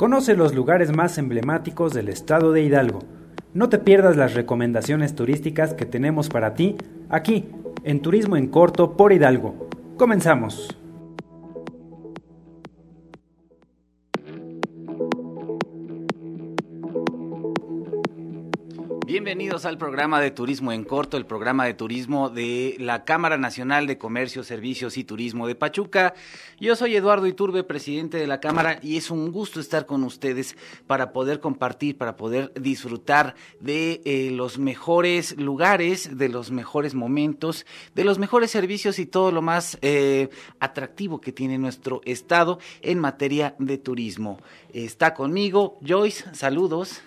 Conoce los lugares más emblemáticos del estado de Hidalgo. No te pierdas las recomendaciones turísticas que tenemos para ti aquí, en Turismo en Corto por Hidalgo. Comenzamos. Bienvenidos al programa de Turismo en Corto, el programa de turismo de la Cámara Nacional de Comercio, Servicios y Turismo de Pachuca. Yo soy Eduardo Iturbe, presidente de la Cámara, y es un gusto estar con ustedes para poder compartir, para poder disfrutar de eh, los mejores lugares, de los mejores momentos, de los mejores servicios y todo lo más eh, atractivo que tiene nuestro estado en materia de turismo. Está conmigo Joyce, saludos.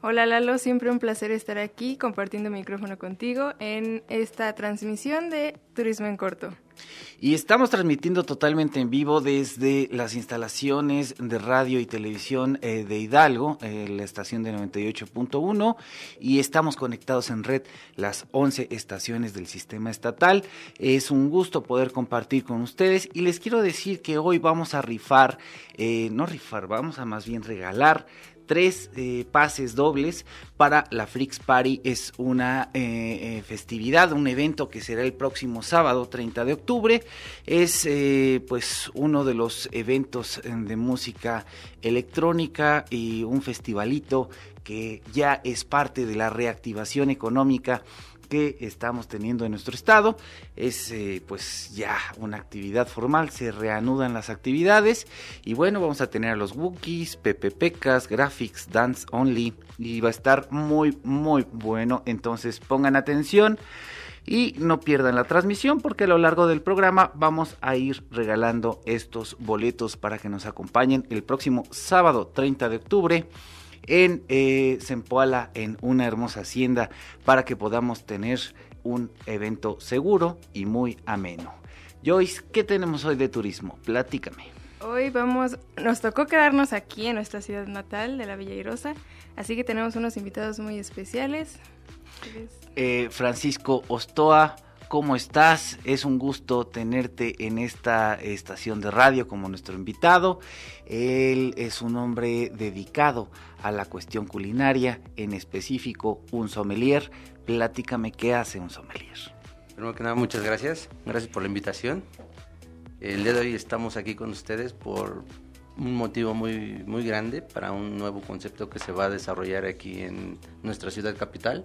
Hola Lalo, siempre un placer estar aquí compartiendo micrófono contigo en esta transmisión de Turismo en Corto. Y estamos transmitiendo totalmente en vivo desde las instalaciones de radio y televisión eh, de Hidalgo, eh, la estación de 98.1, y estamos conectados en red las 11 estaciones del sistema estatal. Es un gusto poder compartir con ustedes y les quiero decir que hoy vamos a rifar, eh, no rifar, vamos a más bien regalar tres eh, pases dobles para la Freaks Party. Es una eh, eh, festividad, un evento que será el próximo sábado 30 de octubre. Es pues uno de los eventos de música electrónica y un festivalito que ya es parte de la reactivación económica que estamos teniendo en nuestro estado. Es eh, pues ya una actividad formal, se reanudan las actividades y bueno, vamos a tener a los Wookiees, PPPcas, Graphics, Dance Only y va a estar muy muy bueno, entonces pongan atención. Y no pierdan la transmisión porque a lo largo del programa vamos a ir regalando estos boletos para que nos acompañen el próximo sábado 30 de octubre en eh, Zempoala, en una hermosa hacienda, para que podamos tener un evento seguro y muy ameno. Joyce, ¿qué tenemos hoy de turismo? Platícame. Hoy vamos, nos tocó quedarnos aquí en nuestra ciudad natal de la Villa Irosa, así que tenemos unos invitados muy especiales. Eh, Francisco Ostoa, ¿cómo estás? Es un gusto tenerte en esta estación de radio como nuestro invitado. Él es un hombre dedicado a la cuestión culinaria, en específico un sommelier. Platícame qué hace un sommelier. Primero que nada, muchas gracias. Gracias por la invitación. El día de hoy estamos aquí con ustedes por un motivo muy, muy grande para un nuevo concepto que se va a desarrollar aquí en nuestra ciudad capital,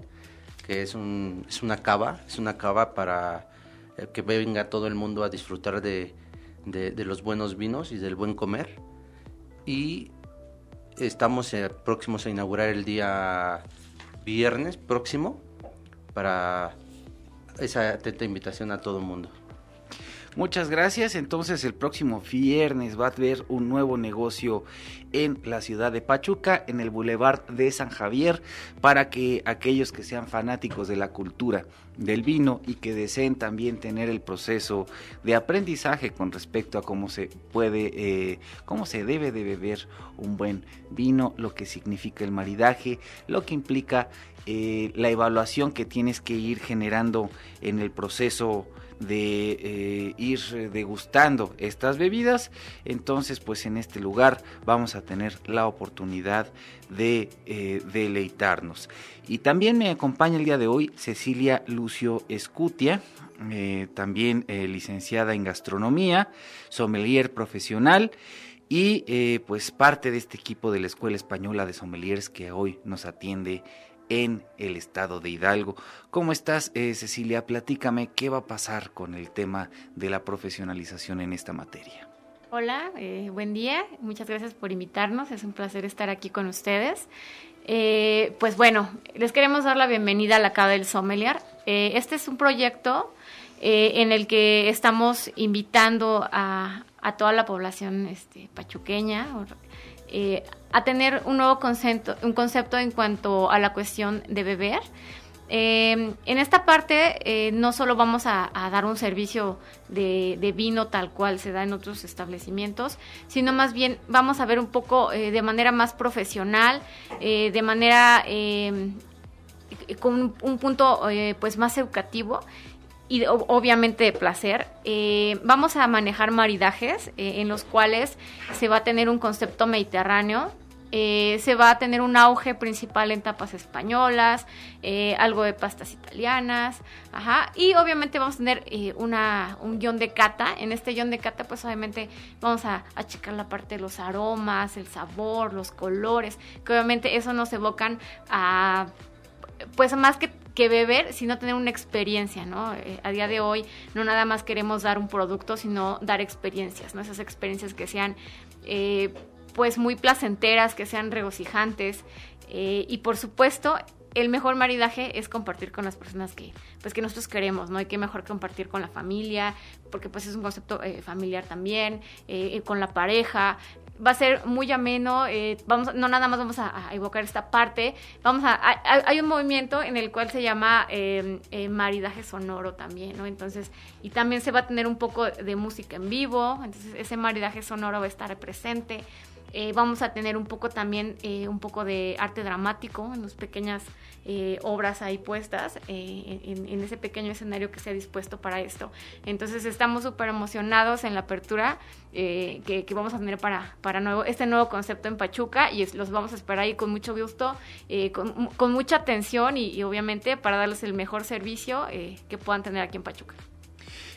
que es, un, es una cava, es una cava para que venga todo el mundo a disfrutar de, de, de los buenos vinos y del buen comer. Y Estamos eh, próximos a inaugurar el día viernes próximo para esa atenta invitación a todo el mundo. Muchas gracias. Entonces el próximo viernes va a haber un nuevo negocio en la ciudad de Pachuca, en el Boulevard de San Javier, para que aquellos que sean fanáticos de la cultura del vino y que deseen también tener el proceso de aprendizaje con respecto a cómo se puede, eh, cómo se debe de beber un buen vino, lo que significa el maridaje, lo que implica eh, la evaluación que tienes que ir generando en el proceso de eh, ir degustando estas bebidas. Entonces pues en este lugar vamos a tener la oportunidad de eh, deleitarnos. Y también me acompaña el día de hoy Cecilia Lucio Escutia eh, también licenciada en gastronomía sommelier profesional y pues parte de este equipo de la Escuela Española de Sommeliers que hoy nos atiende en el estado de Hidalgo. ¿Cómo estás, eh, Cecilia? Platícame qué va a pasar con el tema de la profesionalización en esta materia. Hola, eh, buen día. Muchas gracias por invitarnos. Es un placer estar aquí con ustedes. Eh, pues bueno, les queremos dar la bienvenida a la Cava del Sommelier. este es un proyecto en el que estamos invitando a, toda la población este, pachuqueña eh, a tener un nuevo concepto, un concepto en cuanto a la cuestión de beber. Eh, en esta parte eh, no solo vamos a, dar un servicio de, vino tal cual se da en otros establecimientos, sino más bien vamos a ver un poco de manera más profesional, de manera con un punto pues más educativo y obviamente de placer. Eh, vamos a manejar maridajes eh, en los cuales se va a tener un concepto mediterráneo Eh, se va a tener un auge principal en tapas españolas, eh, algo de pastas italianas, ajá, y obviamente vamos a tener eh, una, un guion de cata. En este guion de cata, pues obviamente vamos a, a, checar la parte de los aromas, el sabor, los colores, que obviamente eso nos evocan a, pues más que que beber, sino tener una experiencia, ¿no? A día de hoy no nada más queremos dar un producto, sino dar experiencias, ¿no? Esas experiencias que sean, pues, muy placenteras, que sean regocijantes. Eh, y por supuesto, el mejor maridaje es compartir con las personas que, pues, que nosotros queremos, ¿no? hay que mejor compartir con la familia, porque pues es un concepto familiar también, con la pareja, va a ser muy ameno, eh, vamos, no nada más vamos a, evocar esta parte, vamos a, hay un movimiento en el cual se llama em, eh, maridaje sonoro también, ¿no? Entonces, y también se va a tener un poco de música en vivo, entonces ese maridaje sonoro va a estar presente. Eh, vamos a tener un poco también, eh, un poco de arte dramático en las pequeñas eh, obras ahí puestas, en, ese pequeño escenario que se ha dispuesto para esto. Entonces estamos súper emocionados en la apertura que, vamos a tener para, para nuevo, este nuevo concepto en Pachuca y los vamos a esperar ahí con mucho gusto, con, mucha atención y, obviamente para darles el mejor servicio que puedan tener aquí en Pachuca.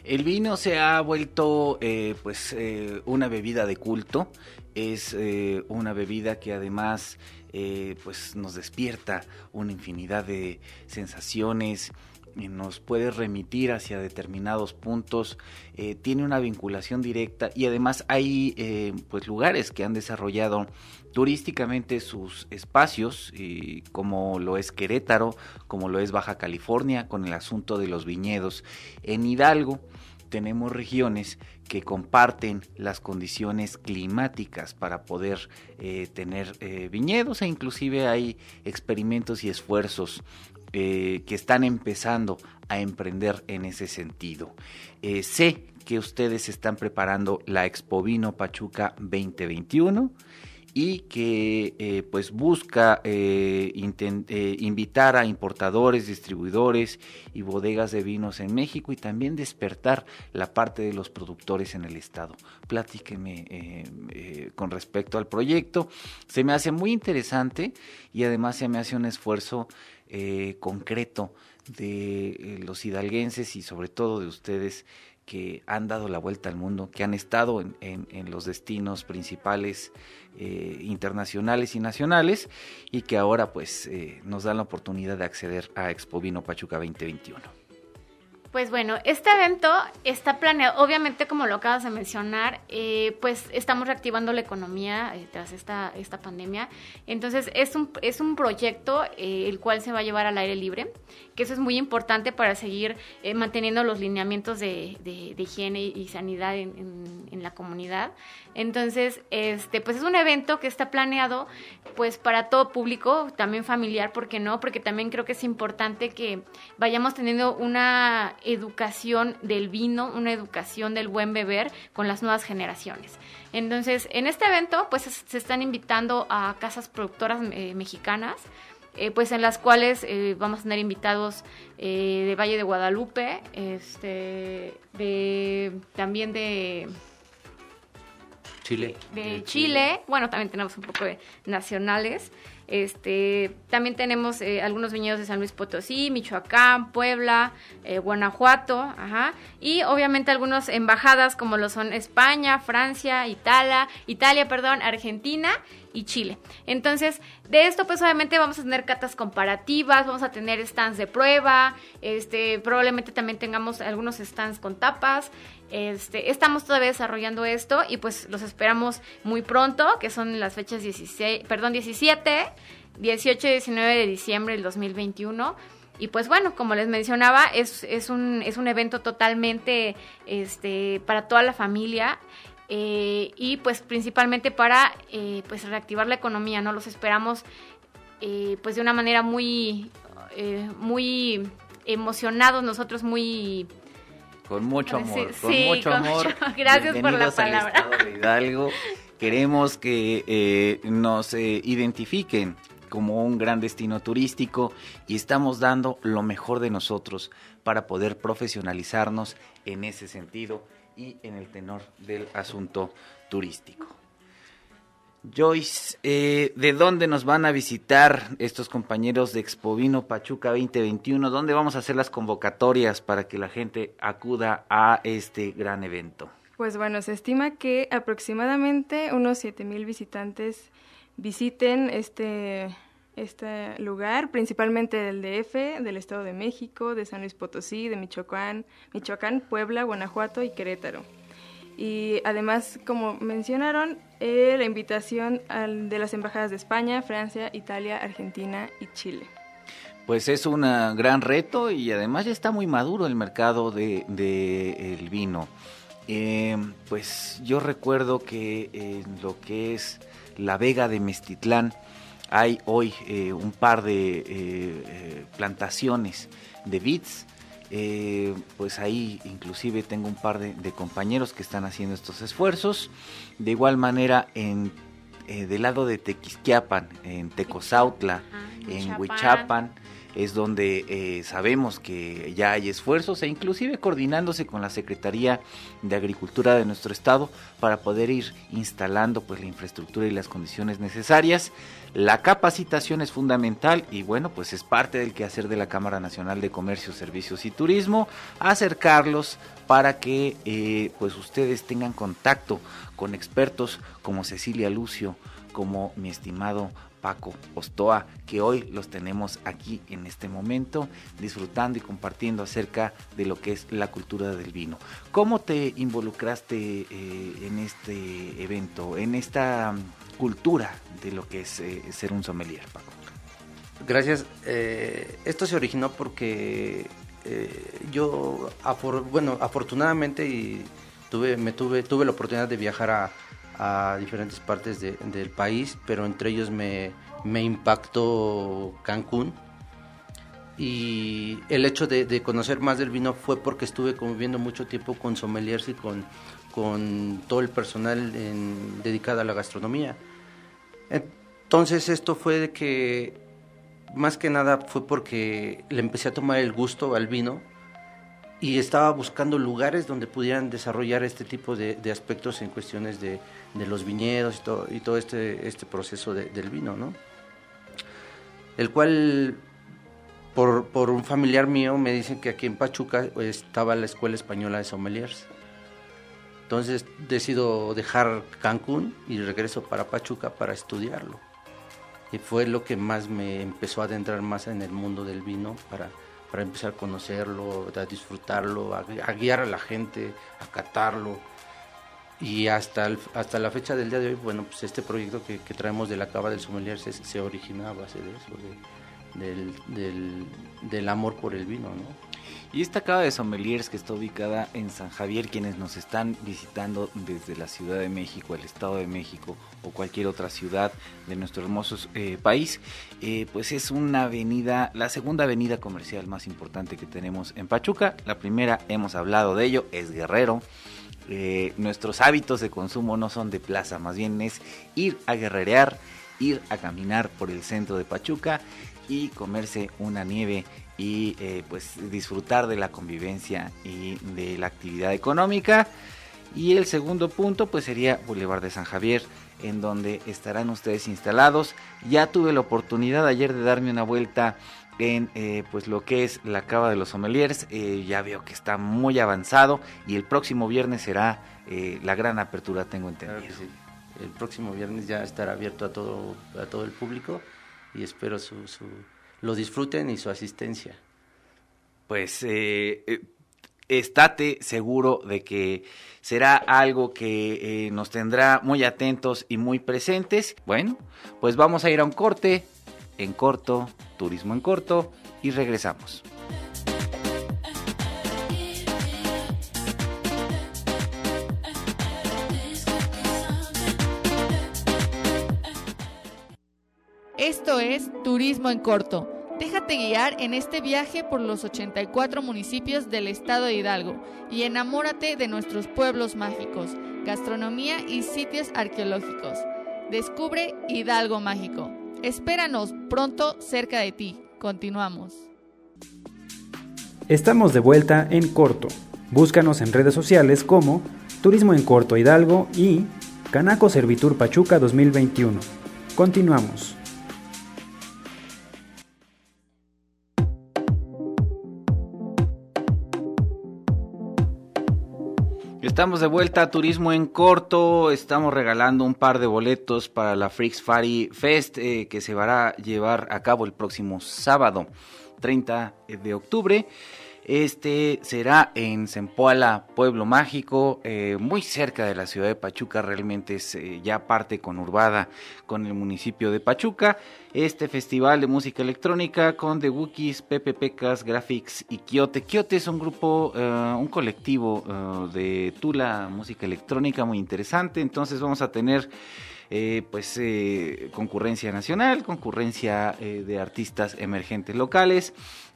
El vino se ha vuelto pues una bebida de culto es eh, una bebida que además eh, pues nos despierta una infinidad de sensaciones y nos puede remitir hacia determinados puntos, eh, tiene una vinculación directa y además hay pues lugares que han desarrollado turísticamente sus espacios, como lo es Querétaro, como lo es Baja California, con el asunto de los viñedos. En Hidalgo tenemos regiones que comparten las condiciones climáticas para poder eh, tener eh, viñedos e inclusive hay experimentos y esfuerzos eh, que están empezando a emprender en ese sentido. sé que ustedes están preparando la Expo Vino Pachuca 2021 y que eh, pues busca eh, eh, invitar a importadores, distribuidores y bodegas de vinos en México y también despertar la parte de los productores en el estado. Platíqueme con respecto al proyecto. Se me hace muy interesante y además se me hace un esfuerzo concreto de los hidalguenses y sobre todo de ustedes que han dado la vuelta al mundo, que han estado en, los destinos principales eh, internacionales y nacionales y que ahora pues eh, nos dan la oportunidad de acceder a Expo Vino Pachuca 2021. Pues bueno, este evento está planeado, obviamente como lo acabas de mencionar, eh, pues estamos reactivando la economía tras esta, esta pandemia. Entonces es un, es un proyecto el cual se va a llevar al aire libre que eso es muy importante para seguir eh, manteniendo los lineamientos de, higiene y sanidad en, la comunidad. Entonces, este, pues es un evento que está planeado pues para todo público, también familiar, ¿por qué no? Porque también creo que es importante que vayamos teniendo una educación del vino, una educación del buen beber con las nuevas generaciones. Entonces, en este evento, pues se están invitando a casas productoras eh, mexicanas, eh, pues en las cuales eh, vamos a tener invitados eh, de Valle de Guadalupe, este, de, también de Chile. De, Chile. bueno, también tenemos un poco de nacionales. Este, también tenemos algunos viñedos de San Luis Potosí, Michoacán, Puebla, Guanajuato, ajá, y obviamente algunas embajadas como lo son España, Francia, Italia, Italia, perdón, Argentina y Chile. Entonces, de esto pues obviamente vamos a tener catas comparativas, vamos a tener stands de prueba, este, probablemente también tengamos algunos stands con tapas. Este, estamos todavía desarrollando esto y pues los esperamos muy pronto, que son las fechas 16, perdón, 17, 18 y 19 de diciembre del 2021. Y pues bueno, como les mencionaba, es, es, un, es un evento totalmente este, para toda la familia. Eh, y pues principalmente para eh, pues reactivar la economía, ¿no? Los esperamos eh, pues de una manera muy, muy emocionados, nosotros muy... Con mucho amor, con mucho amor. Gracias por la palabra. Hidalgo. Queremos que nos identifiquen como un gran destino turístico y estamos dando lo mejor de nosotros para poder profesionalizarnos en ese sentido y en el tenor del asunto turístico. Joyce, eh, ¿de dónde nos van a visitar estos compañeros de Expovino Pachuca 2021? ¿Dónde vamos a hacer las convocatorias para que la gente acuda a este gran evento? Pues bueno, se estima que aproximadamente unos 7.000 visitantes visiten este, este lugar, principalmente del DF, del Estado de México, de San Luis Potosí, de Michoacán, Michoacán, Puebla, Guanajuato y Querétaro. Y además, como mencionaron, eh, la invitación de las embajadas de España, Francia, Italia, Argentina y Chile. Pues es un gran reto y además ya está muy maduro el mercado del de, el vino. Eh, pues yo recuerdo que en lo que es la Vega de Mestitlán hay hoy eh, un par de plantaciones de eh, pues ahí inclusive tengo un par de, compañeros que están haciendo estos esfuerzos. De igual manera, en, eh, del lado de Tequisquiapan, en Tecozautla, en Huichapan, es donde eh, sabemos que ya hay esfuerzos e inclusive coordinándose con la Secretaría de Agricultura de nuestro estado para poder ir instalando pues la infraestructura y las condiciones necesarias. La capacitación es fundamental y bueno, pues es parte del quehacer de la Cámara Nacional de Comercio, Servicios y Turismo, acercarlos para que eh, pues ustedes tengan contacto con expertos como Cecilia Lucio, como mi estimado Paco Ostoa, que hoy los tenemos aquí en este momento, disfrutando y compartiendo acerca de lo que es la cultura del vino. ¿Cómo te involucraste eh, en este evento, en esta cultura de lo que es eh, ser un sommelier, Paco? Gracias. Eh, esto se originó porque yo, bueno, afortunadamente y tuve, me tuve, tuve la oportunidad de viajar a, a diferentes partes del país, pero entre ellos me, impactó Cancún. Y el hecho de, conocer más del vino fue porque estuve conviviendo mucho tiempo con sommeliers y con, con todo el personal dedicado a la gastronomía. Entonces esto fue de que, más que nada fue porque le empecé a tomar el gusto al vino y estaba buscando lugares donde pudieran desarrollar este tipo de, aspectos en cuestiones de, los viñedos y todo, y todo este, este proceso del vino, ¿no? El cual, por, por, un familiar mío, me dicen que aquí en Pachuca pues, estaba la Escuela Española de Sommeliers. Entonces decido dejar Cancún y regreso para Pachuca para estudiarlo. Y fue lo que más me empezó a adentrar más en el mundo del vino para para empezar a conocerlo, a disfrutarlo, a, guiar a la gente, a catarlo. Y hasta, hasta la fecha del día de hoy, bueno, pues este proyecto que, traemos de la Cava del Sommelier se, se origina a base de eso, del, del, del amor por el vino, ¿no? Y esta cava de sommeliers que está ubicada en San Javier, quienes nos están visitando desde la Ciudad de México, el Estado de México o cualquier otra ciudad de nuestro hermoso eh, país, eh, pues es una avenida, la segunda avenida comercial más importante que tenemos en Pachuca. La primera, hemos hablado de ello, es Guerrero. Eh, nuestros hábitos de consumo no son de plaza, más bien es ir a guerrerear, ir a caminar por el centro de Pachuca y comerse una nieve y pues disfrutar de la convivencia y de la actividad económica. Y el segundo punto pues sería Boulevard de San Javier, en donde estarán ustedes instalados. Ya tuve la oportunidad ayer de darme una vuelta en eh, pues lo que es la cava de los sommeliers. Eh, ya veo que está muy avanzado y el próximo viernes será la gran apertura, tengo entendido. El próximo viernes ya estará abierto a todo, a todo el público y espero su lo disfruten y su asistencia. Pues eh, eh, estate seguro de que será algo que eh, nos tendrá muy atentos y muy presentes. Bueno, pues vamos a ir a un corte, en corto, turismo en corto, y regresamos. Esto es Turismo en Corto. Déjate guiar en este viaje por los 84 municipios del estado de Hidalgo y enamórate de nuestros pueblos mágicos, gastronomía y sitios arqueológicos. Descubre Hidalgo Mágico. Espéranos pronto cerca de ti. Continuamos. Estamos de vuelta en corto. Búscanos en redes sociales como Turismo en Corto Hidalgo y Canaco Servitur Pachuca 2021. Continuamos. Estamos de vuelta a Turismo en Corto. Estamos regalando un par de boletos para la Freaks Fari Fest eh, que se va a llevar a cabo el próximo sábado 30 de octubre. Este será en Zempoala, Pueblo Mágico, eh, muy cerca de la ciudad de Pachuca, realmente es eh, ya parte conurbada con el municipio de Pachuca. Este festival de música electrónica con The Wookiees, Pepe Pecas, Graphics y Kiote. Kiote es un grupo, eh, un colectivo de Tula, música electrónica muy interesante, entonces vamos a tener... pues concurrencia nacional, concurrencia de artistas emergentes locales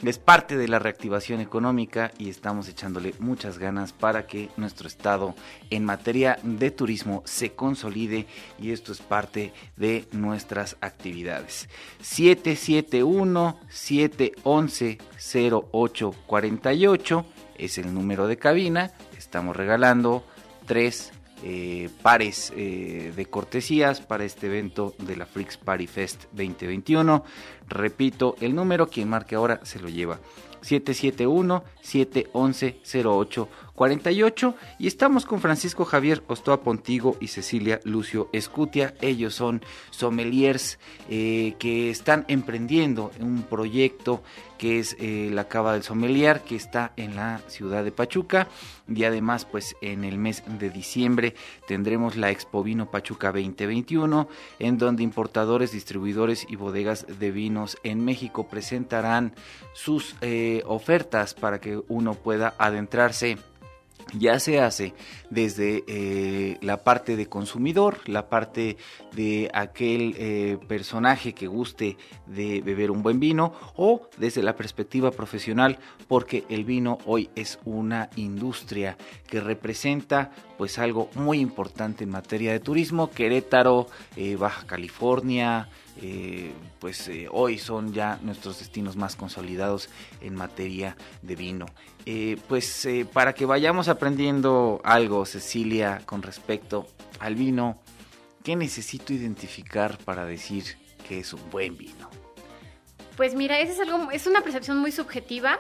es parte de la reactivación económica y estamos echándole muchas ganas para que nuestro estado en materia de turismo se consolide y esto es parte de nuestras actividades. 771-711-0848 es el número de cabina. Estamos regalando tres eh, pares eh, de cortesías para este evento de la Freaks Party Fest 2021. Repito, el número, quien marque ahora se lo lleva. 771-711-0848 y estamos con Francisco Javier Ostoa Pontigo y Cecilia Lucio Escutia. Ellos son sommeliers eh, que están emprendiendo un proyecto que es eh, la Cava del Sommelier, que está en la ciudad de Pachuca. Y además, pues en el mes de diciembre tendremos la Expo Vino Pachuca 2021, en donde importadores, distribuidores y bodegas de vinos en México presentarán sus eh, ofertas para que uno pueda adentrarse ya se hace desde eh, la parte de consumidor, la parte de aquel eh, personaje que guste de beber un buen vino o desde la perspectiva profesional porque el vino hoy es una industria que representa pues algo muy importante en materia de turismo. Querétaro, eh, Baja California, pues hoy son ya nuestros destinos más consolidados en materia de vino. pues para que vayamos aprendiendo algo, Cecilia, con respecto al vino, ¿qué necesito identificar para decir que es un buen vino? Pues mira, es, algo, es una percepción muy subjetiva.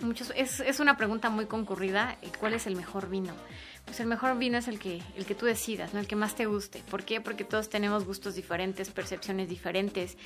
Muchos, es, es una pregunta muy concurrida, ¿cuál es el mejor vino? Pues el mejor vino es el que, el que tú decidas, ¿no? El que más te guste. ¿Por qué? Porque todos tenemos gustos diferentes, percepciones diferentes.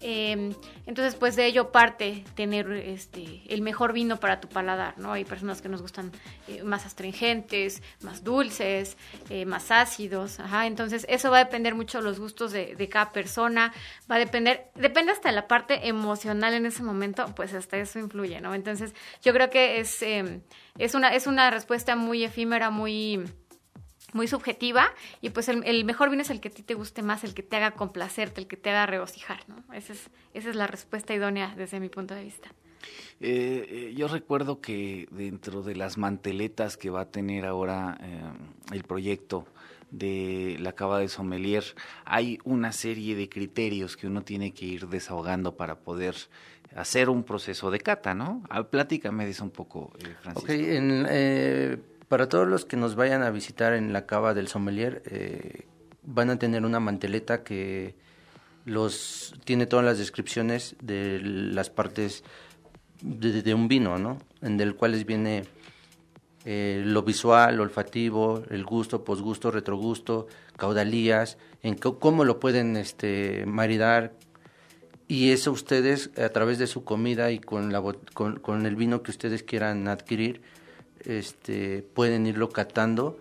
Em, entonces, pues de ello parte tener este, el mejor vino para tu paladar, ¿no? Hay personas que nos gustan eh, más astringentes, más dulces, eh, más ácidos, ajá. Entonces, eso va a depender mucho de los gustos de, de, cada persona. Va a depender, depende hasta la parte emocional en ese momento, pues hasta eso influye, ¿no? Entonces, yo creo que es em, es una, es una respuesta muy efímera, muy, muy subjetiva y pues el, mejor vino es el que a ti te guste más, el que te haga complacerte, el que te haga regocijar, ¿no? Esa es, esa es la respuesta idónea desde mi punto de vista. Eh, eh, yo recuerdo que dentro de las manteletas que va a tener ahora eh, el proyecto de la cava de sommelier hay una serie de criterios que uno tiene que ir desahogando para poder hacer un proceso de cata, ¿no? Ah, platícame eso un poco, eh, Francisco. Ok, eh, para todos los que nos vayan a visitar en la cava del sommelier, eh, van a tener una manteleta que los tiene todas las descripciones de las partes de, un vino, ¿no? En el cual viene lo visual, olfativo, el gusto, posgusto, retrogusto, caudalías, en cómo lo pueden este, maridar, y eso ustedes a través de su comida y con, la, con, el vino que ustedes quieran adquirir, este, pueden irlo catando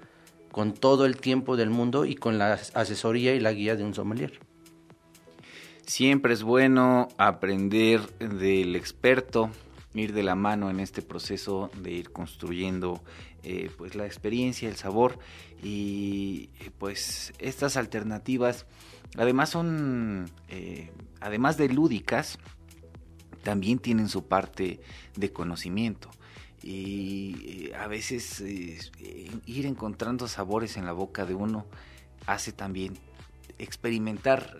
con todo el tiempo del mundo y con la asesoría y la guía de un sommelier. Siempre es bueno aprender del experto, ir de la mano en este proceso de ir construyendo eh, pues la experiencia, el sabor y pues estas alternativas además son eh, además de lúdicas, también tienen su parte de conocimiento. Y eh, a veces eh, ir encontrando sabores en la boca de uno hace también experimentar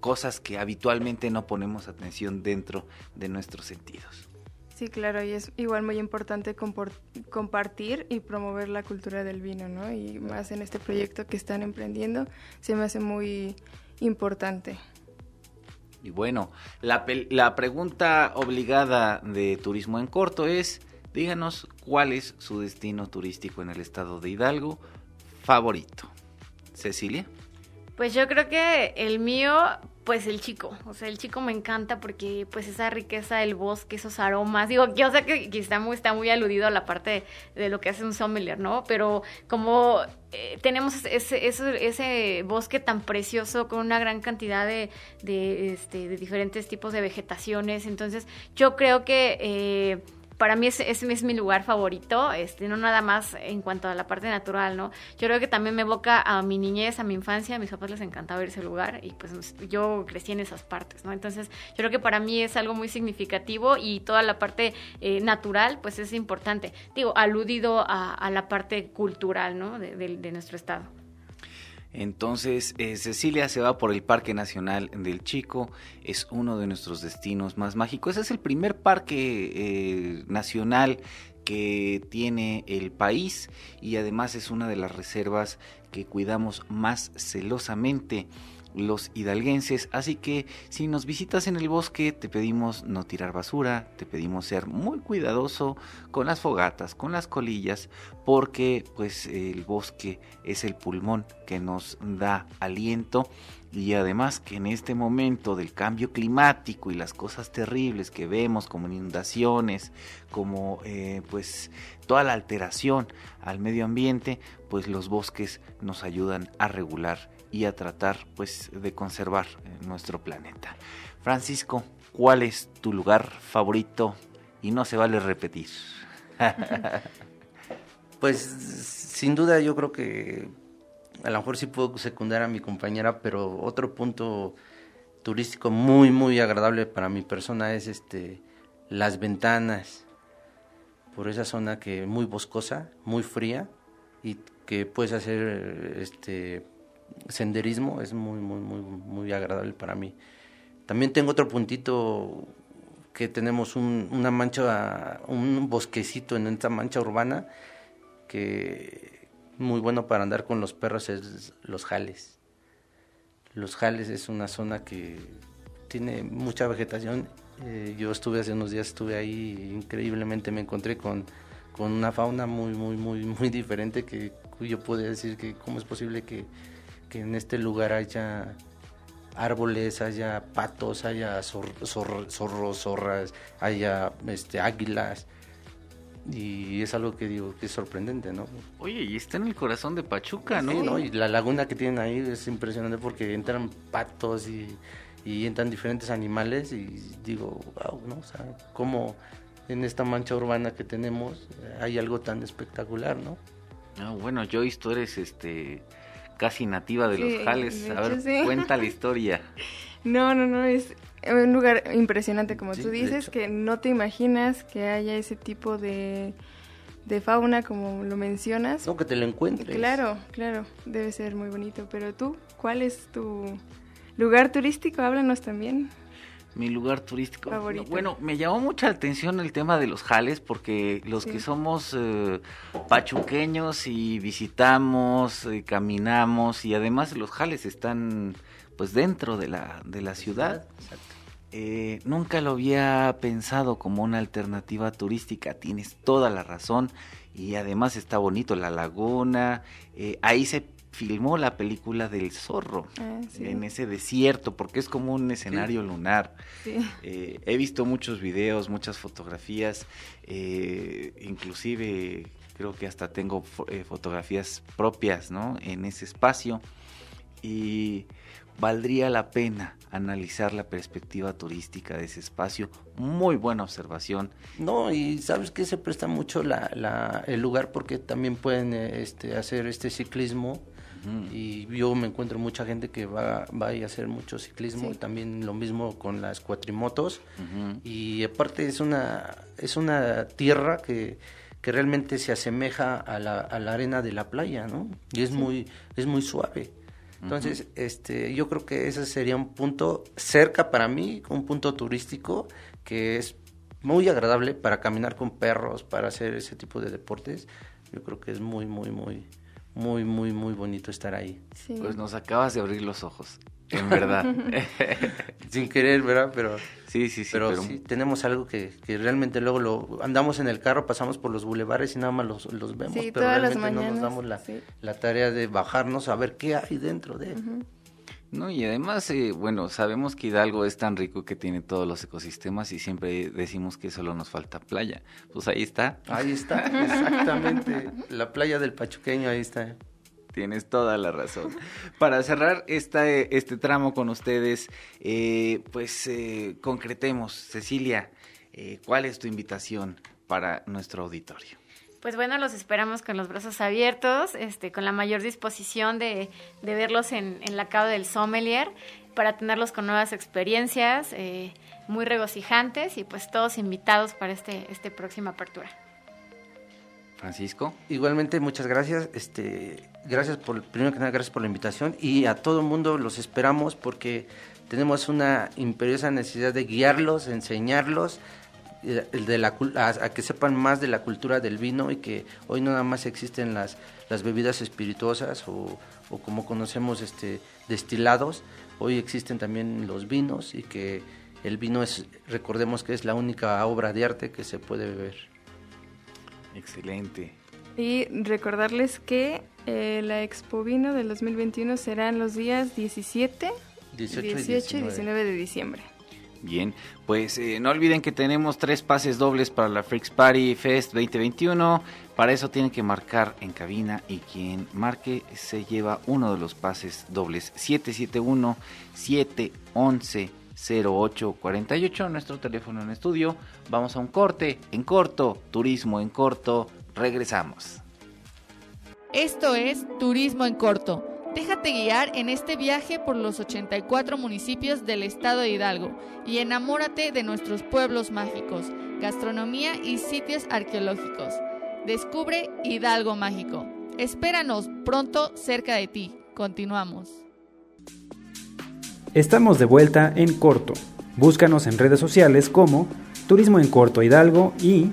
cosas que habitualmente no ponemos atención dentro de nuestros sentidos. Sí, claro, y es igual muy importante compartir y promover la cultura del vino, ¿no? Y más en este proyecto que están emprendiendo, se me hace muy importante. Y bueno, la, la pregunta obligada de Turismo en Corto es, díganos cuál es su destino turístico en el estado de Hidalgo favorito. Cecilia. Pues yo creo que el mío, pues el chico, o sea, el chico me encanta porque pues esa riqueza del bosque, esos aromas, digo, yo sé que, está, muy, está muy aludido a la parte de, lo que hace un sommelier, ¿no? Pero como eh, tenemos ese, ese, bosque tan precioso con una gran cantidad de, de, este, de diferentes tipos de vegetaciones, entonces yo creo que... Eh, para mí ese, es mi lugar favorito, este, no nada más en cuanto a la parte natural, ¿no? Yo creo que también me evoca a mi niñez, a mi infancia, a mis papás les encantaba ir ese lugar y pues yo crecí en esas partes, ¿no? Entonces yo creo que para mí es algo muy significativo y toda la parte eh, natural pues es importante, digo, aludido a, la parte cultural, ¿no? de nuestro estado. Entonces, eh, Cecilia se va por el Parque Nacional del Chico, es uno de nuestros destinos más mágicos. Es el primer parque eh, nacional que tiene el país y además es una de las reservas que cuidamos más celosamente los hidalguenses. Así que si nos visitas en el bosque, te pedimos no tirar basura, te pedimos ser muy cuidadoso con las fogatas, con las colillas, porque pues el bosque es el pulmón que nos da aliento y además que en este momento del cambio climático y las cosas terribles que vemos como inundaciones, como eh, pues toda la alteración al medio ambiente, pues los bosques nos ayudan a regular a tratar pues de conservar eh, nuestro planeta. Francisco, ¿cuál es tu lugar favorito? Y no se vale repetir. pues sin duda yo creo que a lo mejor sí puedo secundar a mi compañera, pero otro punto turístico muy muy agradable para mi persona es este las ventanas por esa zona que muy boscosa, muy fría y que puedes hacer este senderismo es muy, muy, muy, muy agradable para mí. También tengo otro puntito que tenemos un, una mancha, un bosquecito en esta mancha urbana que muy bueno para andar con los perros es los jales. Los jales es una zona que tiene mucha vegetación. Eh, yo estuve hace unos días, estuve ahí increíblemente me encontré con, con una fauna muy, muy, muy, muy diferente que yo puedo decir que cómo es posible que que en este lugar haya árboles, haya patos, haya zorros, zorras, haya este, águilas. Y es algo que digo que es sorprendente, ¿no? Oye, y está en el corazón de Pachuca, ¿no? Sí, ¿no? Y la laguna que tienen ahí es impresionante porque entran patos y, y entran diferentes animales y digo, wow, ¿no? O sea, cómo en esta mancha urbana que tenemos hay algo tan espectacular, ¿no? Ah, bueno, Joyce, tú eres este casi nativa de los Jales. A ver, cuenta la historia. No, no, no, es un lugar impresionante, como tú dices, que no te imaginas que haya ese tipo de, de fauna, como lo mencionas. No, que te lo encuentres. Claro, claro, debe ser muy bonito. Pero tú, ¿cuál es tu lugar turístico? Háblanos también mi lugar turístico. Bueno, me llamó mucha atención el tema de los jales porque los que somos eh, pachuqueños y visitamos, eh, caminamos y además los jales están pues dentro de la, de la ciudad. Eh, nunca lo había pensado como una alternativa turística, tienes toda la razón y además está bonito la laguna, ahí se filmó la película del zorro ah, en ese desierto, porque es como un escenario lunar. Eh, he visto muchos videos, muchas fotografías, eh, inclusive creo que hasta tengo eh, fotografías propias ¿no? en ese espacio y valdría la pena analizar la perspectiva turística de ese espacio. Muy buena observación. No, y sabes que se presta mucho la, la, el lugar porque también pueden este, hacer este ciclismo y yo me encuentro mucha gente que va, va a hacer mucho ciclismo y también lo mismo con las cuatrimotos. Y aparte es una es una tierra que, que realmente se asemeja a la, a la arena de la playa no y es muy es muy suave. Entonces este yo creo que ese sería un punto cerca para mí un punto turístico que es muy agradable para caminar con perros, para hacer ese tipo de deportes. Yo creo que es muy, muy, muy, muy, muy, muy bonito estar ahí. Pues nos acabas de abrir los ojos, en verdad. Sin querer, ¿verdad? Pero sí, sí, sí. Pero, sí, tenemos algo que, que, realmente luego lo andamos en el carro, pasamos por los bulevares y nada más los, los vemos, pero realmente no nos damos la, la, tarea de bajarnos a ver qué hay dentro de él. No, y además, eh, bueno, sabemos que Hidalgo es tan rico que tiene todos los ecosistemas y siempre decimos que solo nos falta playa. Pues ahí está. Ahí está, exactamente. La playa del Pachuqueño, ahí está. Tienes toda la razón. Para cerrar esta, este tramo con ustedes, eh, pues eh, concretemos, Cecilia, ¿cuál es tu invitación para nuestro auditorio? Pues bueno, los esperamos con los brazos abiertos, este, con la mayor disposición de, verlos en, la cava del sommelier, para tenerlos con nuevas experiencias, eh, muy regocijantes y pues todos invitados para este, este próxima apertura. Francisco. Igualmente, muchas gracias. Este, gracias por, primero que nada, gracias por la invitación y a todo el mundo los esperamos porque tenemos una imperiosa necesidad de guiarlos, enseñarlos de la, a, que sepan más de la cultura del vino y que hoy no nada más existen las, las bebidas espirituosas o, como conocemos este destilados, hoy existen también los vinos y que el vino es, recordemos que es la única obra de arte que se puede beber. Excelente. Y recordarles que eh, la Expo Vino del 2021 serán los días 17, 18, y 19 de diciembre. Bien, pues eh, no olviden que tenemos tres pases dobles para la Freaks Party Fest 2021. Para eso tienen que marcar en cabina y quien marque se lleva uno de los pases dobles 771 711 0848, nuestro teléfono en estudio. Vamos a un corte en corto, turismo en corto. Regresamos. Esto es Turismo en corto Déjate guiar en este viaje por los 84 municipios del estado de Hidalgo y enamórate de nuestros pueblos mágicos, gastronomía y sitios arqueológicos. Descubre Hidalgo Mágico. Espéranos pronto cerca de ti. Continuamos. Estamos de vuelta en corto. Búscanos en redes sociales como Turismo en Corto Hidalgo y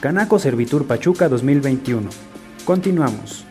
Canaco Servitur Pachuca 2021. Continuamos.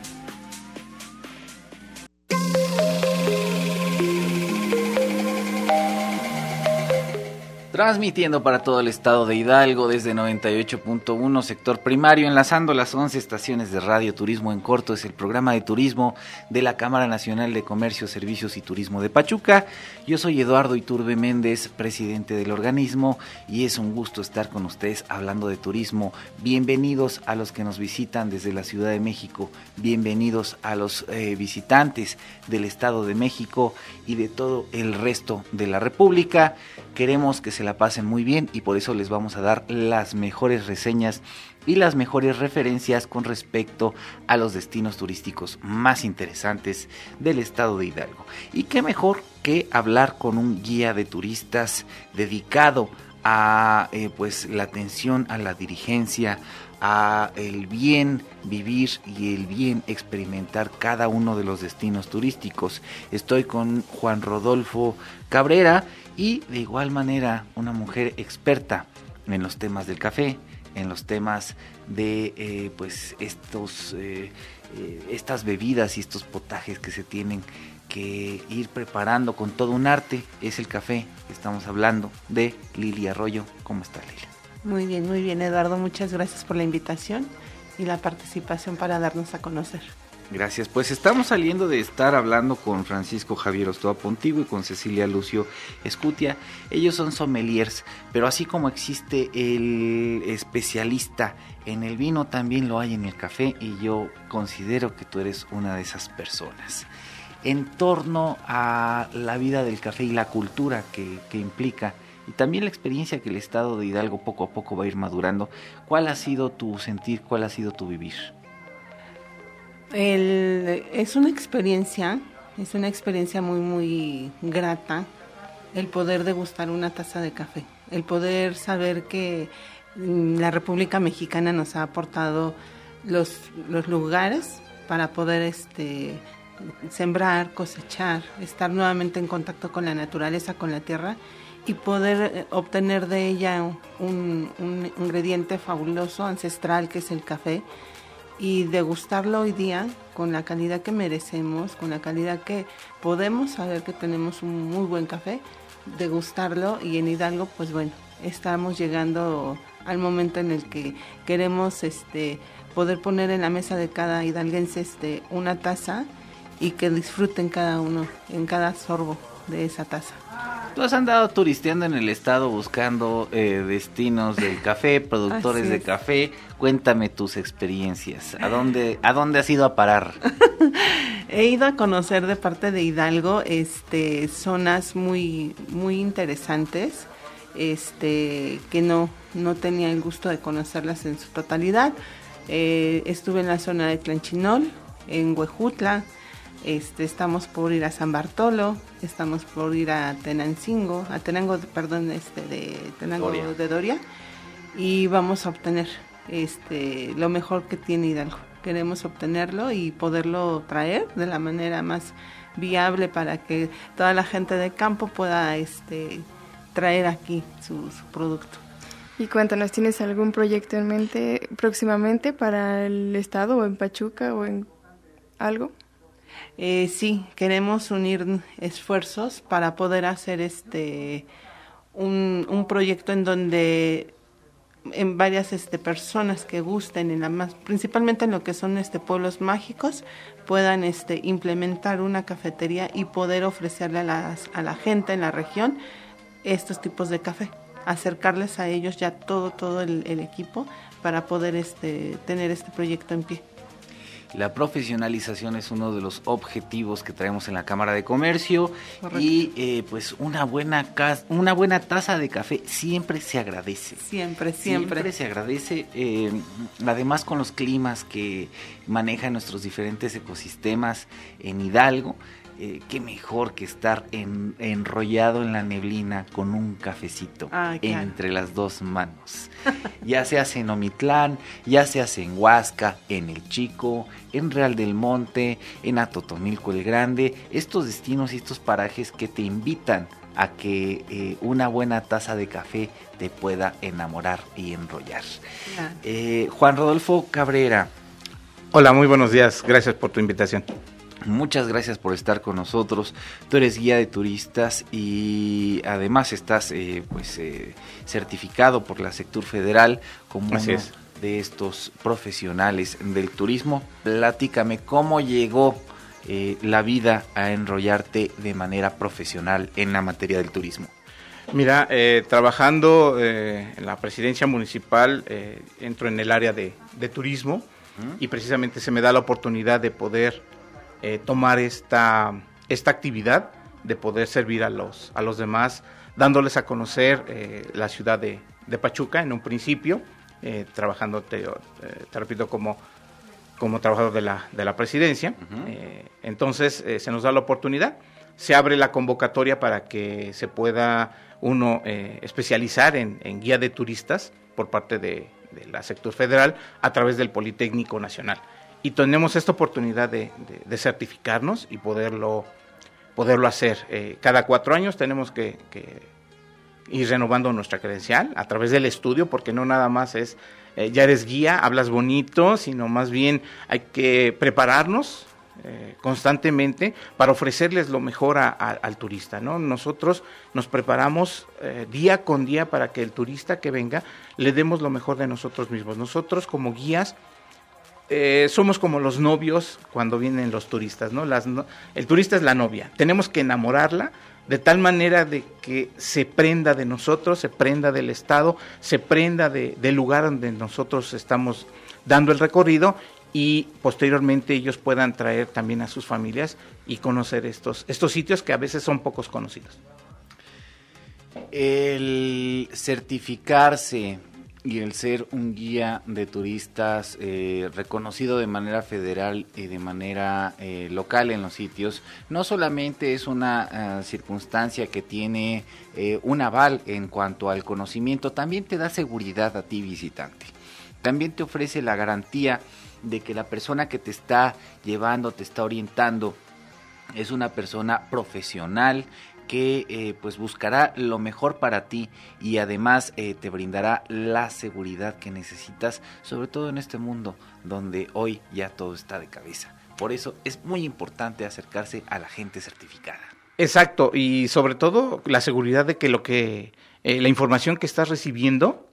Transmitiendo para todo el estado de Hidalgo desde 98.1 sector primario, enlazando las 11 estaciones de radio Turismo en Corto, es el programa de turismo de la Cámara Nacional de Comercio, Servicios y Turismo de Pachuca. Yo soy Eduardo Iturbe Méndez, presidente del organismo, y es un gusto estar con ustedes hablando de turismo. Bienvenidos a los que nos visitan desde la Ciudad de México, bienvenidos a los eh, visitantes del Estado de México y de todo el resto de la República. Queremos que se pasen muy bien y por eso les vamos a dar las mejores reseñas y las mejores referencias con respecto a los destinos turísticos más interesantes del estado de Hidalgo. Y qué mejor que hablar con un guía de turistas dedicado a eh, pues la atención a la dirigencia, a el bien vivir y el bien experimentar cada uno de los destinos turísticos. Estoy con Juan Rodolfo Cabrera y de igual manera una mujer experta en los temas del café, en los temas de eh, pues estos eh, eh, estas bebidas y estos potajes que se tienen que ir preparando con todo un arte es el café. Estamos hablando de Lili Arroyo. Cómo está Lili muy bien muy bien Eduardo. Muchas gracias por la invitación y la participación para darnos a conocer Gracias. Pues estamos saliendo de estar hablando con Francisco Javier Ostoa Pontigo y con Cecilia Lucio Escutia. Ellos son sommeliers, pero así como existe el especialista en el vino, también lo hay en el café y yo considero que tú eres una de esas personas. En torno a la vida del café y la cultura que, que implica, y también la experiencia que el estado de Hidalgo poco a poco va a ir madurando, ¿cuál ha sido tu sentir, cuál ha sido tu vivir? El, es una experiencia, es una experiencia muy, muy grata el poder degustar una taza de café, el poder saber que mm, la República Mexicana nos ha aportado los, los lugares para poder este, sembrar, cosechar, estar nuevamente en contacto con la naturaleza, con la tierra y poder eh, obtener de ella un, un ingrediente fabuloso, ancestral, que es el café, y degustarlo hoy día con la calidad que merecemos, con la calidad que podemos saber que tenemos un muy buen café, degustarlo y en Hidalgo, pues bueno, estamos llegando al momento en el que queremos este poder poner en la mesa de cada hidalguense este una taza y que disfruten cada uno en cada sorbo de esa taza. Tú has andado turisteando en el estado buscando eh, destinos del café, productores de café. Cuéntame tus experiencias. ¿A dónde, a dónde has ido a parar? He ido a conocer de parte de Hidalgo este, zonas muy, muy interesantes este, que no, no tenía el gusto de conocerlas en su totalidad. Eh, estuve en la zona de Tlanchinol, en Huejutla, este, estamos por ir a San Bartolo, estamos por ir a Tenancingo, a Tenango, perdón, este, de Tenango de Doria, y vamos a obtener este, lo mejor que tiene Hidalgo. Queremos obtenerlo y poderlo traer de la manera más viable para que toda la gente de campo pueda este, traer aquí su, su producto. Y cuéntanos, ¿tienes algún proyecto en mente próximamente para el estado o en Pachuca o en algo? Eh, sí, queremos unir esfuerzos para poder hacer este un, un proyecto en donde en varias este, personas que gusten, en la más, principalmente en lo que son este, pueblos mágicos, puedan este, implementar una cafetería y poder ofrecerle a, las, a la gente en la región estos tipos de café, acercarles a ellos ya todo, todo el, el equipo para poder este, tener este proyecto en pie. La profesionalización es uno de los objetivos que traemos en la Cámara de Comercio y eh, pues una buena una buena taza de café siempre se agradece. Siempre, siempre. Siempre se agradece. Eh, además con los climas que manejan nuestros diferentes ecosistemas en Hidalgo. Eh, qué mejor que estar enrollado en la neblina con un cafecito ah, entre las dos manos. ya se hace en Omitlán, ya se hace en Huasca, en El Chico, en Real del Monte, en Atotonilco el Grande, estos destinos y estos parajes que te invitan a que eh, una buena taza de café te pueda enamorar y enrollar. Eh, Juan Rodolfo Cabrera. Hola, muy buenos días. Gracias por tu invitación. Muchas gracias por estar con nosotros. Tú eres guía de turistas y además estás eh, pues eh, certificado por la Sector Federal como uno de estos profesionales del turismo. Platícame cómo llegó eh, la vida a enrollarte de manera profesional en la materia del turismo. Mira, trabajando en la presidencia municipal, entro en el área de, de turismo y precisamente se me da la oportunidad de poder eh, tomar esta, esta actividad de poder servir a los, a los demás, dándoles a conocer eh, la ciudad de, Pachuca en un principio, eh, trabajando, te, repito, como, como trabajador de la, de la presidencia. entonces se nos da la oportunidad, se abre la convocatoria para que se pueda uno especializar en, guía de turistas por parte de, de la sector federal a través del Politécnico Nacional y tenemos esta oportunidad de, certificarnos y poderlo, poderlo hacer. Eh, cada cuatro años tenemos que, ir renovando nuestra credencial a través del estudio, porque no nada más es, eh, ya eres guía, hablas bonito, sino más bien hay que prepararnos eh, constantemente para ofrecerles lo mejor al turista. ¿no? Nosotros nos preparamos día con día para que el turista que venga le demos lo mejor de nosotros mismos. Nosotros como guías eh, somos como los novios cuando vienen los turistas, ¿no? Las, El turista es la novia. Tenemos que enamorarla de tal manera de que se prenda de nosotros, se prenda del Estado, se prenda del lugar donde nosotros estamos dando el recorrido y posteriormente ellos puedan traer también a sus familias y conocer estos, estos sitios que a veces son pocos conocidos. El certificarse y el ser un guía de turistas eh, reconocido de manera federal y de manera eh, local en los sitios, no solamente es una eh, circunstancia que tiene un aval en cuanto al conocimiento, también te da seguridad a ti visitante. También te ofrece la garantía de que la persona que te está llevando, te está orientando, es una persona profesional que eh, pues buscará lo mejor para ti y además eh, te brindará la seguridad que necesitas, sobre todo en este mundo donde hoy ya todo está de cabeza. Por eso es muy importante acercarse a la gente certificada. Exacto, y sobre todo la seguridad de que lo que eh, la información que estás recibiendo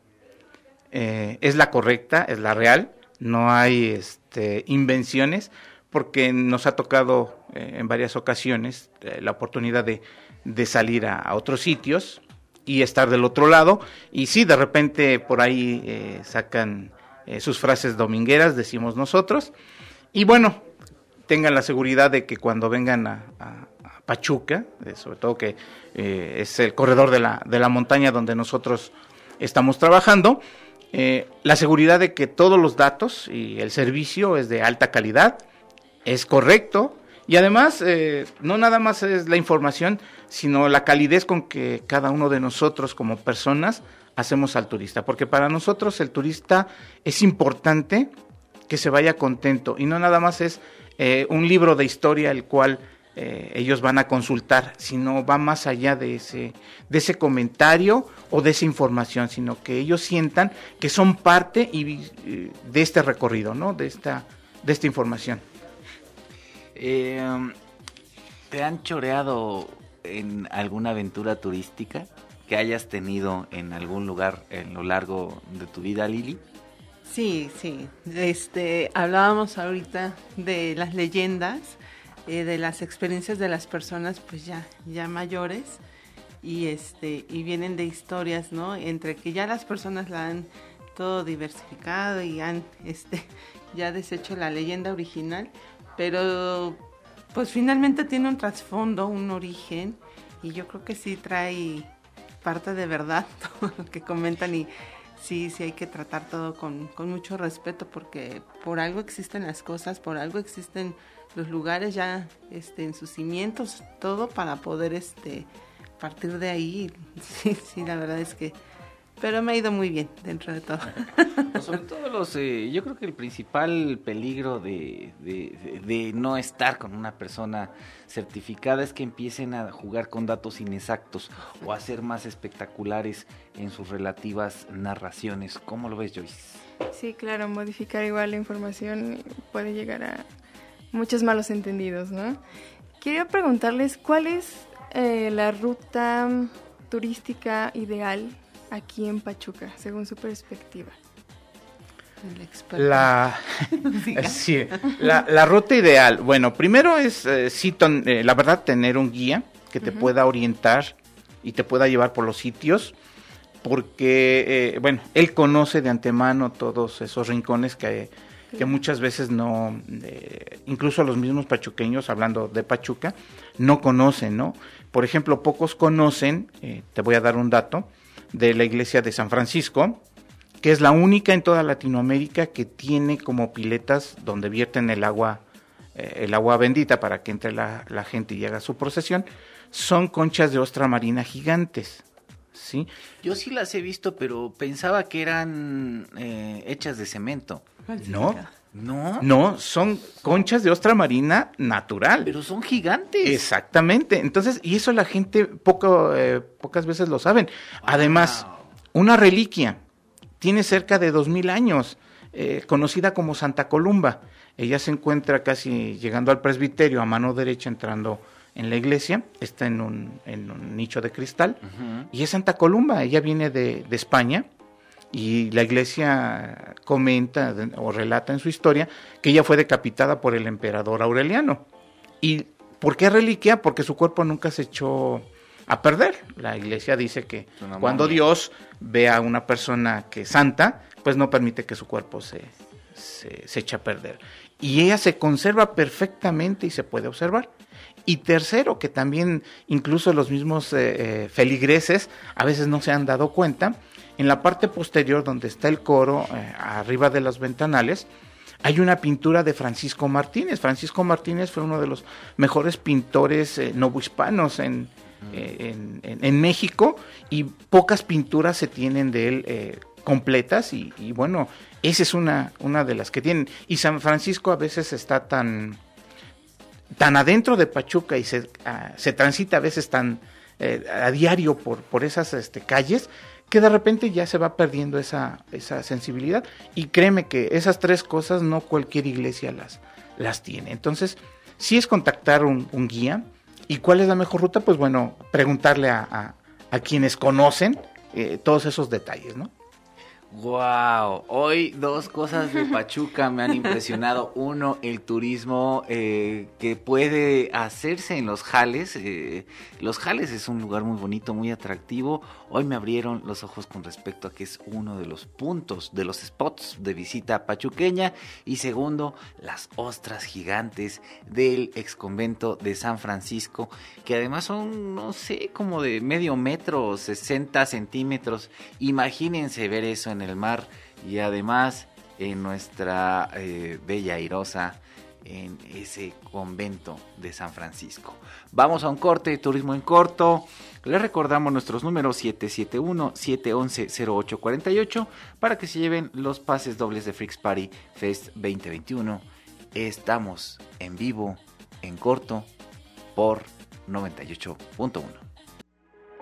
es la correcta, es la real, no hay este, invenciones, porque nos ha tocado en varias ocasiones la oportunidad de de salir a, otros sitios y estar del otro lado. Y sí, de repente por ahí eh, sacan eh, sus frases domingueras, decimos nosotros. Y bueno, tengan la seguridad de que cuando vengan a, Pachuca, eh, sobre todo que es el corredor de la, de la montaña donde nosotros estamos trabajando, la seguridad de que todos los datos y el servicio es de alta calidad, es correcto, y además, eh, no nada más es la información, sino la calidez con que cada uno de nosotros como personas hacemos al turista. Porque para nosotros el turista es importante que se vaya contento y no nada más es eh, un libro de historia el cual eh, ellos van a consultar, sino va más allá de ese, de ese comentario o de esa información, sino que ellos sientan que son parte y, de este recorrido, ¿no? de, esta, de esta información. Eh, ¿Te han choreado en alguna aventura turística que hayas tenido en algún lugar en lo largo de tu vida, Lili? Sí, sí. Este, hablábamos ahorita de las leyendas, eh, de las experiencias de las personas, pues ya, ya mayores y este, y vienen de historias, ¿no? Entre que ya las personas la han todo diversificado y han, este, ya deshecho la leyenda original, pero pues finalmente tiene un trasfondo, un origen, y yo creo que sí trae parte de verdad todo lo que comentan y sí, sí hay que tratar todo con, con mucho respeto porque por algo existen las cosas, por algo existen los lugares ya este, en sus cimientos, todo para poder este partir de ahí. Sí, sí, la verdad es que pero me ha ido muy bien dentro de todo. Pues sobre todo los, eh, yo creo que el principal peligro de, de, no estar con una persona certificada es que empiecen a jugar con datos inexactos o a ser más espectaculares en sus relativas narraciones. ¿Cómo lo ves, Joyce? Sí, claro, modificar igual la información puede llegar a muchos malos entendidos, ¿no? Quería preguntarles cuál es eh, la ruta turística ideal aquí en Pachuca, según su perspectiva? La, sí, la, ruta ideal. Bueno, primero es, eh, eh, la verdad, tener un guía que te pueda orientar y te pueda llevar por los sitios, porque, eh, bueno, él conoce de antemano todos esos rincones que, que muchas veces no, incluso los mismos pachuqueños, hablando de Pachuca, no conocen, ¿no? Por ejemplo, pocos conocen, te voy a dar un dato, de la iglesia de San Francisco, que es la única en toda Latinoamérica que tiene como piletas donde vierten el agua, eh, el agua bendita para que entre la, gente y haga su procesión, son conchas de ostra marina gigantes. ¿sí? Yo sí las he visto, pero pensaba que eran eh, hechas de cemento. No, no. No, son conchas de ostra marina natural. Pero son gigantes. Exactamente. Entonces, y eso la gente poco, eh, pocas veces lo saben. Además, una reliquia tiene cerca de dos mil años, eh, conocida como Santa Columba. Ella se encuentra casi llegando al presbiterio a mano derecha, entrando en la iglesia, está en un, en un nicho de cristal, y es Santa Columba, ella viene de, de España, y la iglesia comenta o relata en su historia que ella fue decapitada por el emperador Aureliano. ¿Y por qué reliquia? Porque su cuerpo nunca se echó a perder. La iglesia dice que cuando Dios ve a una persona que es santa, pues no permite que su cuerpo se, se, eche a perder. Y ella se conserva perfectamente y se puede observar. Y tercero, que también incluso los mismos eh, eh, feligreses a veces no se han dado cuenta, en la parte posterior, donde está el coro, eh, arriba de los ventanales, hay una pintura de Francisco Martínez. Francisco Martínez fue uno de los mejores pintores eh, novohispanos en, eh, en, México y pocas pinturas se tienen de él completas y, bueno, esa es una, una de las que tienen. Y San Francisco a veces está tan tan adentro de Pachuca y se, ah, se transita a veces tan a diario por, por esas este, calles que de repente ya se va perdiendo esa, esa sensibilidad. Y créeme que esas tres cosas no cualquier iglesia las, las tiene. Entonces, si es contactar un, un guía. ¿Y cuál es la mejor ruta? Pues bueno, preguntarle a, a, quienes conocen eh, todos esos detalles, ¿no? Wow, hoy dos cosas de Pachuca me han impresionado. Uno, el turismo eh, que puede hacerse en los jales. Eh, los jales es un lugar muy bonito, muy atractivo. Hoy me abrieron los ojos con respecto a que es uno de los puntos, de los spots de visita pachuqueña. Y segundo, las ostras gigantes del ex convento de San Francisco, que además son, no sé, como de medio metro, 60 centímetros. Imagínense ver eso en el mar y además en nuestra eh, bella airosa en ese convento de San Francisco. Vamos a un corte turismo en corto. Les recordamos nuestros números 771-711-0848 para que se lleven los pases dobles de Freaks Party Fest 2021. Estamos en vivo, en corto, por 98.1.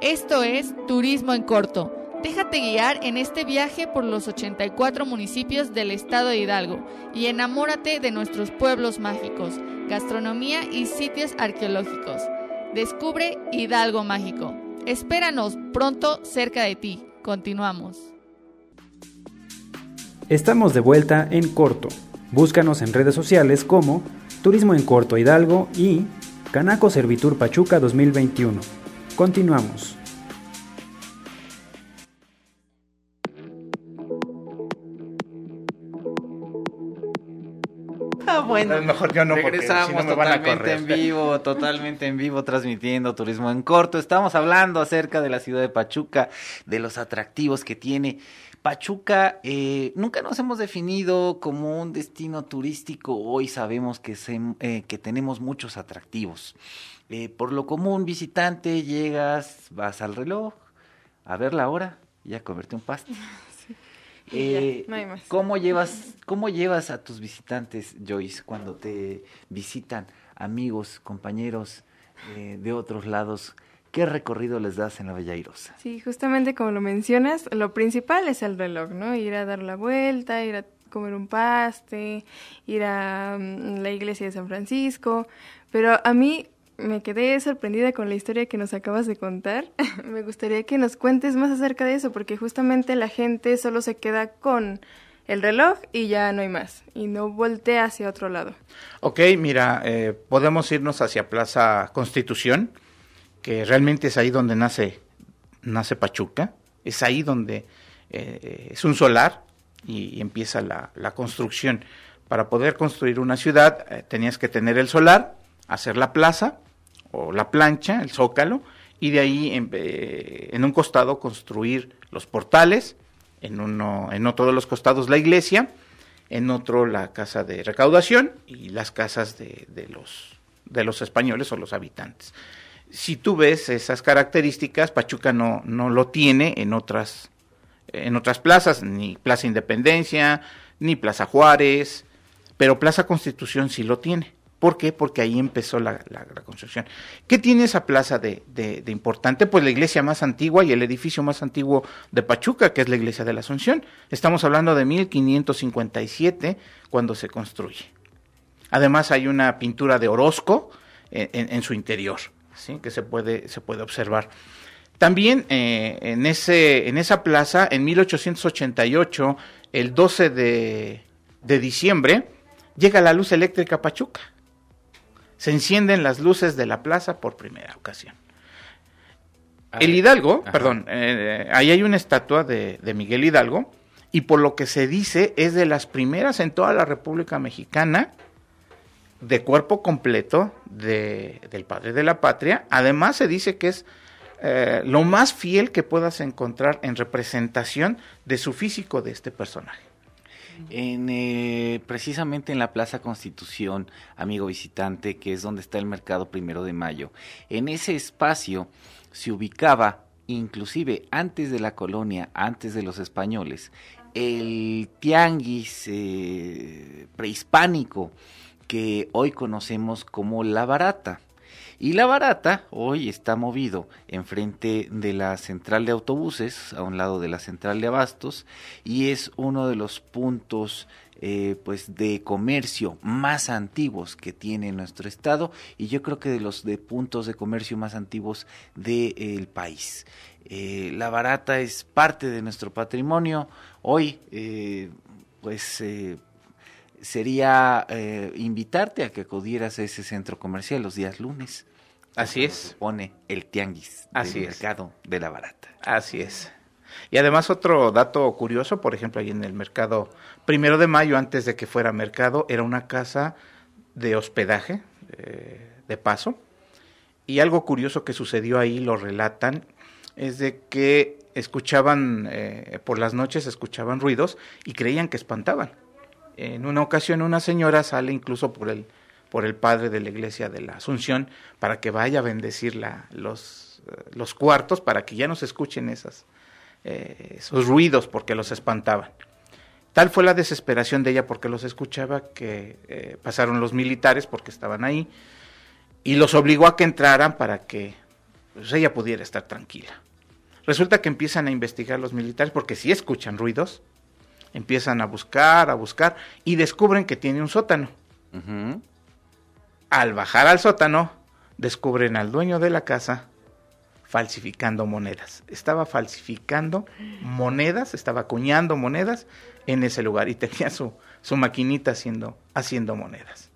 Esto es Turismo en Corto Déjate guiar en este viaje por los 84 municipios del estado de Hidalgo y enamórate de nuestros pueblos mágicos, gastronomía y sitios arqueológicos. Descubre Hidalgo Mágico. Espéranos pronto cerca de ti. Continuamos. Estamos de vuelta en corto. Búscanos en redes sociales como Turismo en Corto Hidalgo y Canaco Servitur Pachuca 2021. Continuamos. bueno. Mejor yo no, Regresamos totalmente en vivo, totalmente en vivo, transmitiendo turismo en corto. Estamos hablando acerca de la ciudad de Pachuca, de los atractivos que tiene. Pachuca, eh, nunca nos hemos definido como un destino turístico. Hoy sabemos que, eh, que tenemos muchos atractivos. Eh, por lo común, visitante, llegas, vas al reloj, a ver la hora y a comerte un pasto. Eh, ¿cómo, llevas, ¿Cómo llevas a tus visitantes, Joyce, cuando te visitan amigos, compañeros eh, de otros lados? ¿Qué recorrido les das en la Bella Airosa? Sí, justamente como lo mencionas, lo principal es el reloj, ¿no? Ir a dar la vuelta, ir a comer un paste, ir a mm, la iglesia de San Francisco, pero a mí me quedé sorprendida con la historia que nos acabas de contar. me gustaría que nos cuentes más acerca de eso, porque justamente la gente solo se queda con el reloj y ya no hay más, y no voltea hacia otro lado. Ok, mira, eh, podemos irnos hacia Plaza Constitución, que realmente es ahí donde nace, nace Pachuca, es ahí donde eh, es un solar y, empieza la, la, construcción. Para poder construir una ciudad eh, tenías que tener el solar, hacer la plaza o la plancha, el zócalo, y de ahí en, eh, en un costado construir los portales, en, uno, en otro de los costados la iglesia, en otro la casa de recaudación y las casas de, de, los, de los españoles o los habitantes. Si tú ves esas características, Pachuca no, no lo tiene en otras, en otras plazas, ni Plaza Independencia, ni Plaza Juárez, pero Plaza Constitución sí lo tiene. ¿Por qué? Porque ahí empezó la, construcción. ¿Qué tiene esa plaza de, importante? Pues la iglesia más antigua y el edificio más antiguo de Pachuca, que es la iglesia de la Asunción. Estamos hablando de 1557 cuando se construye. Además hay una pintura de Orozco en, su interior, que se puede, se puede observar. También eh, en, ese, en esa plaza, en 1888, el 12 de, de diciembre, llega la luz eléctrica a Pachuca se encienden las luces de la plaza por primera ocasión. El Hidalgo, perdón, eh, ahí hay una estatua de, Miguel Hidalgo y por lo que se dice es de las primeras en toda la República Mexicana de cuerpo completo de, del padre de la patria. Además se dice que es eh, lo más fiel que puedas encontrar en representación de su físico de este personaje. En, eh, precisamente en la Plaza Constitución, amigo visitante, que es donde está el mercado primero de mayo. En ese espacio se ubicaba, inclusive antes de la colonia, antes de los españoles, el tianguis eh, prehispánico que hoy conocemos como La Barata. Y La Barata hoy está movido enfrente de la central de autobuses, a un lado de la central de abastos, y es uno de los puntos eh, pues de comercio más antiguos que tiene nuestro estado y yo creo que de los de puntos de comercio más antiguos del país. Eh, la barata es parte de nuestro patrimonio. Hoy, eh, pues sería invitarte a que acudieras a ese centro comercial los días lunes. Así es. Pone el tianguis Así del mercado de la barata. Así es. Y además otro dato curioso, por ejemplo, ahí en el mercado primero de mayo, antes de que fuera mercado, era una casa de hospedaje, eh, de paso. Y algo curioso que sucedió ahí, lo relatan, es de que escuchaban, eh, por las noches escuchaban ruidos y creían que espantaban. En una ocasión una señora sale incluso por el, por el padre de la iglesia de la Asunción para que vaya a bendecir la, los, eh, los cuartos para que ya no se escuchen eh, esos ruidos porque los espantaban. Tal fue la desesperación de ella porque los escuchaba que eh, pasaron los militares porque estaban ahí y los obligó a que entraran para que pues, ella pudiera estar tranquila. Resulta que empiezan a investigar los militares porque si escuchan ruidos, empiezan a buscar, a buscar y descubren que tiene un sótano. Al bajar al sótano, descubren al dueño de la casa falsificando monedas. Estaba falsificando monedas, estaba acuñando monedas en ese lugar y tenía su, su maquinita haciendo, haciendo monedas.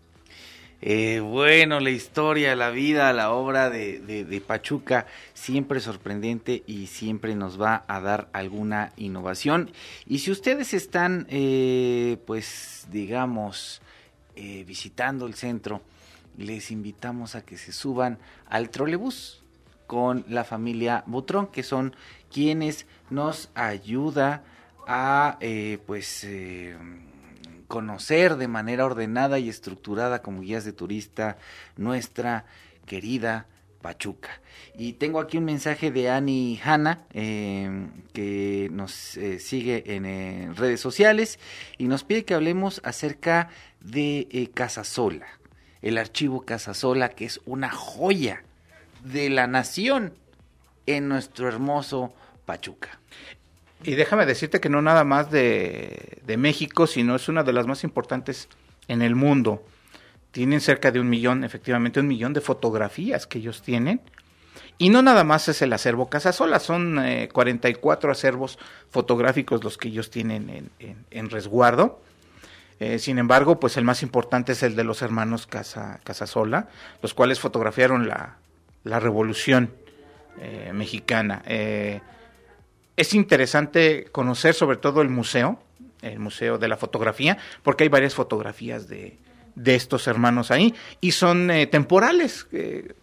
Eh, bueno, la historia, la vida, la obra de, de, Pachuca, siempre sorprendente y siempre nos va a dar alguna innovación. Y si ustedes están, eh, pues, digamos, eh, visitando el centro, les invitamos a que se suban al trolebús con la familia Butrón, que son quienes nos ayuda a eh, pues eh, conocer de manera ordenada y estructurada como guías de turista nuestra querida Pachuca. Y tengo aquí un mensaje de Ani Hanna, em, que nos eh, sigue en redes sociales y nos pide que hablemos acerca de Casasola, el archivo Casasola, que es una joya de la nación en nuestro hermoso Pachuca. Y déjame decirte que no nada más de, México, sino es una de las más importantes en el mundo. Tienen cerca de un millón, efectivamente un millón de fotografías que ellos tienen. Y no nada más es el acervo Casasola, son 44 eh, acervos fotográficos los que ellos tienen en, en, resguardo. Eh, sin embargo, pues el más importante es el de los hermanos Casa, Casasola, los cuales fotografiaron la, la revolución eh, mexicana. Eh, es interesante conocer sobre todo el museo, el Museo de la Fotografía, porque hay varias fotografías de, de estos hermanos ahí y son temporales,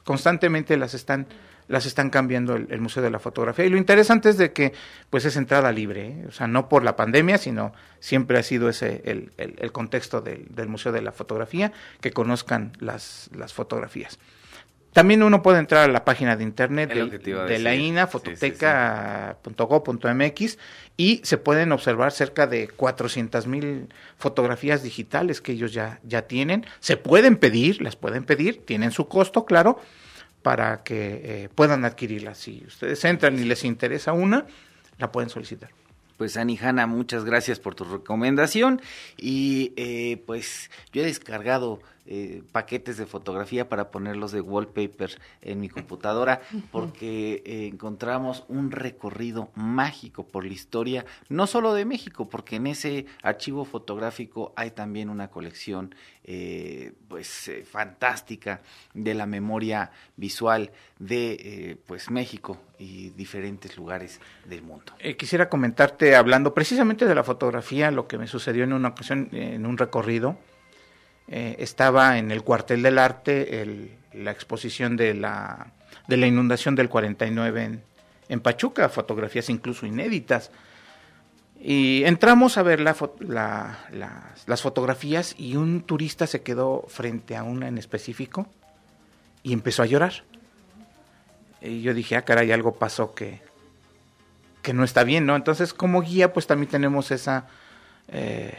constantemente las están las están cambiando el, Museo de la Fotografía. Y lo interesante es de que pues es entrada libre, o sea, no por la pandemia, sino siempre ha sido ese el, el, contexto del, del, Museo de la Fotografía, que conozcan las, las fotografías. También uno puede entrar a la página de internet de, la INA, fototeca.go.mx, y se pueden observar cerca de 400 mil fotografías digitales que ellos ya, ya tienen. Se pueden pedir, las pueden pedir, tienen su costo, claro, para que eh, puedan adquirirlas. Si ustedes entran y les interesa una, la pueden solicitar. Pues Ani Hanna, muchas gracias por tu recomendación y eh, pues yo he descargado eh, paquetes de fotografía para ponerlos de wallpaper en mi computadora porque eh, encontramos un recorrido mágico por la historia, no solo de México, porque en ese archivo fotográfico hay también una colección eh, pues fantástica de la memoria visual de pues México y diferentes lugares del mundo. quisiera comentarte hablando precisamente de la fotografía, lo que me sucedió en una ocasión en un recorrido eh, estaba en el cuartel del arte la exposición de la, de la inundación del 49 en, en Pachuca, fotografías incluso inéditas. Y entramos a ver la, las fotografías y un turista se quedó frente a una en específico y empezó a llorar. Y yo dije, ah, caray, algo pasó que, que no está bien, ¿no? Entonces, como guía, pues también tenemos esa, eh,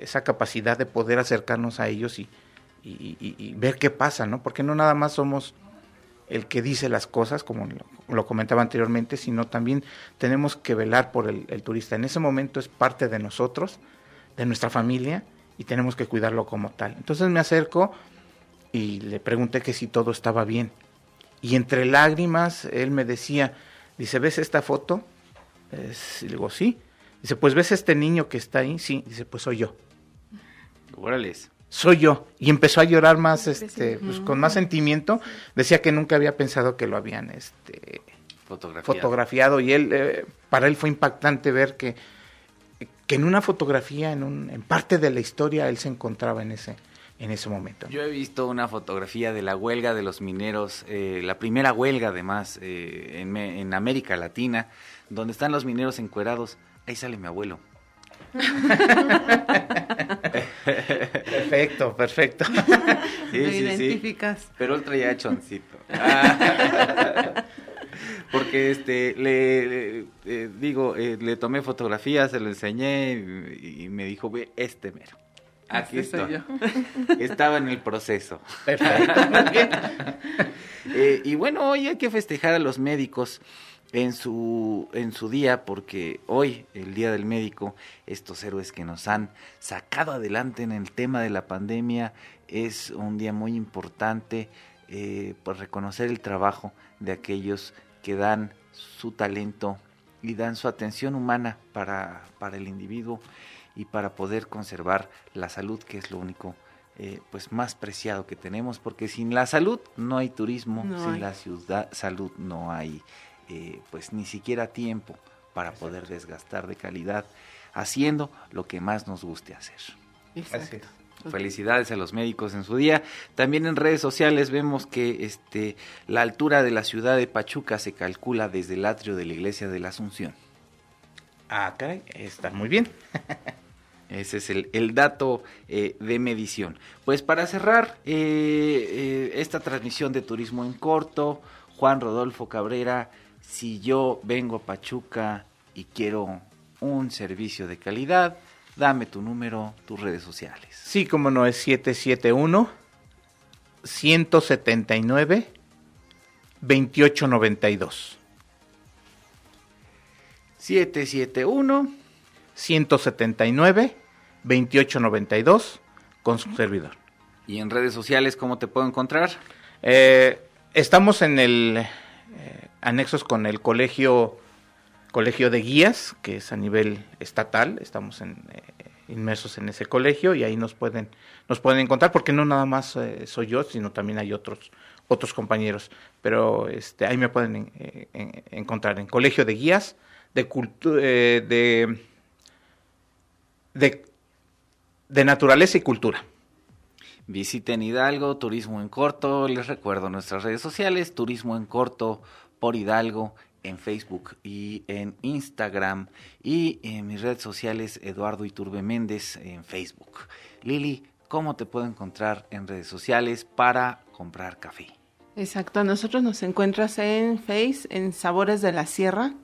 esa capacidad de poder acercarnos a ellos y, ver qué pasa, ¿no? Porque no nada más somos el que dice las cosas, como lo, comentaba anteriormente, sino también tenemos que velar por el, turista. En ese momento es parte de nosotros, de nuestra familia, y tenemos que cuidarlo como tal. Entonces me acerco y le pregunté que si todo estaba bien. Y entre lágrimas, él me decía, dice, ¿ves esta foto? y digo, sí. Dice, pues ves este niño que está ahí, sí. Dice, pues soy yo. Órale. Soy yo. Y empezó a llorar más, este, pues, con más sentimiento. Decía que nunca había pensado que lo habían, este, fotografiado. Y él, eh, para él fue impactante ver que, que en una fotografía, en, un, en parte de la historia, él se encontraba en ese, en ese momento. Yo he visto una fotografía de la huelga de los mineros, eh, la primera huelga además eh, en, en América Latina, donde están los mineros encuerados ahí sale mi abuelo. perfecto, perfecto. Sí, Lo identificas. Pero él traía choncito. Porque este le, eh, digo, eh, le tomé fotografías, se lo enseñé y, me dijo, ve, este mero. Aquí estoy. Estaba en el proceso. Perfecto. Eh, y bueno, hoy hay que festejar a los médicos en su, en su día, porque hoy, el Día del Médico, estos héroes que nos han sacado adelante en el tema de la pandemia, es un día muy importante eh, por reconocer el trabajo de aquellos que dan su talento y dan su atención humana para, para el individuo y para poder conservar la salud, que es lo único eh, pues más preciado que tenemos, porque sin la salud no hay turismo, sin la ciudad, salud no hay eh, pues ni siquiera tiempo para poder desgastar de calidad haciendo lo que más nos guste hacer. Felicidades a los médicos en su día. También en redes sociales vemos que este, la altura de la ciudad de Pachuca se calcula desde el atrio de la iglesia de la Asunción. Ah, caray, está muy bien. Ese es el, dato eh, de medición. Pues para cerrar eh, esta transmisión de Turismo en Corto, Juan Rodolfo Cabrera, si yo vengo a Pachuca y quiero un servicio de calidad, dame tu número, tus redes sociales. Sí, como no es 771 179 2892. 771 179 2892 con su servidor. ¿Y en redes sociales cómo te puedo encontrar? Eh, estamos en el eh, anexos con el colegio, colegio de guías, que es a nivel estatal, estamos eh, inmersos en ese colegio y ahí nos pueden, nos pueden encontrar, porque no nada más eh, soy yo, sino también hay otros, otros compañeros, pero este, ahí me pueden encontrar en colegio de guías de, de, de, de naturaleza y cultura. Visiten Hidalgo, Turismo en Corto. Les recuerdo nuestras redes sociales, Turismo en Corto por Hidalgo en Facebook y en Instagram y en mis redes sociales Eduardo Iturbe Méndez en Facebook. Lili, ¿cómo te puedo encontrar en redes sociales para comprar café? Exacto, nosotros nos encuentras en Face, en Sabores de la Sierra.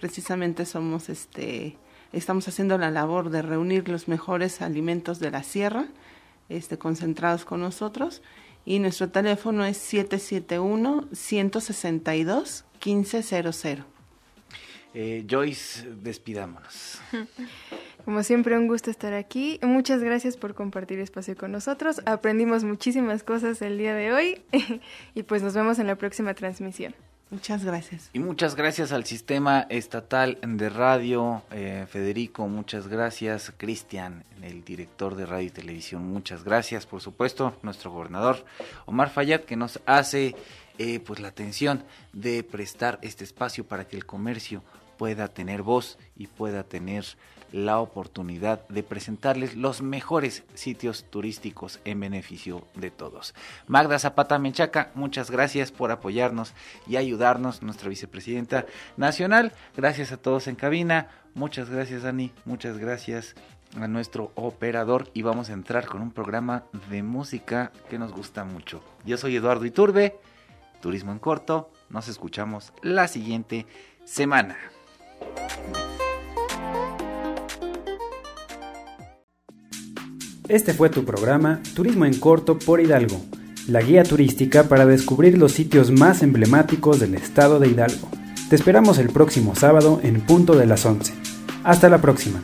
Precisamente somos este estamos haciendo la labor de reunir los mejores alimentos de la sierra este, concentrados con nosotros. Y nuestro teléfono es 771-162-1500. Eh, Joyce, despidámonos. Como siempre, un gusto estar aquí. Muchas gracias por compartir espacio con nosotros. Aprendimos muchísimas cosas el día de hoy y pues nos vemos en la próxima transmisión. Muchas gracias. Y muchas gracias al sistema estatal de radio, eh, Federico, muchas gracias, Cristian, el director de radio y televisión, muchas gracias, por supuesto, nuestro gobernador Omar Fayad, que nos hace eh, pues la atención de prestar este espacio para que el comercio pueda tener voz y pueda tener la oportunidad de presentarles los mejores sitios turísticos en beneficio de todos. Magda Zapata Menchaca, muchas gracias por apoyarnos y ayudarnos, nuestra vicepresidenta nacional. Gracias a todos en cabina. Muchas gracias, Dani. Muchas gracias a nuestro operador y vamos a entrar con un programa de música que nos gusta mucho. Yo soy Eduardo Iturbe, Turismo en Corto. Nos escuchamos la siguiente semana. Este fue tu programa Turismo en Corto por Hidalgo, la guía turística para descubrir los sitios más emblemáticos del estado de Hidalgo. Te esperamos el próximo sábado en punto de las 11. Hasta la próxima.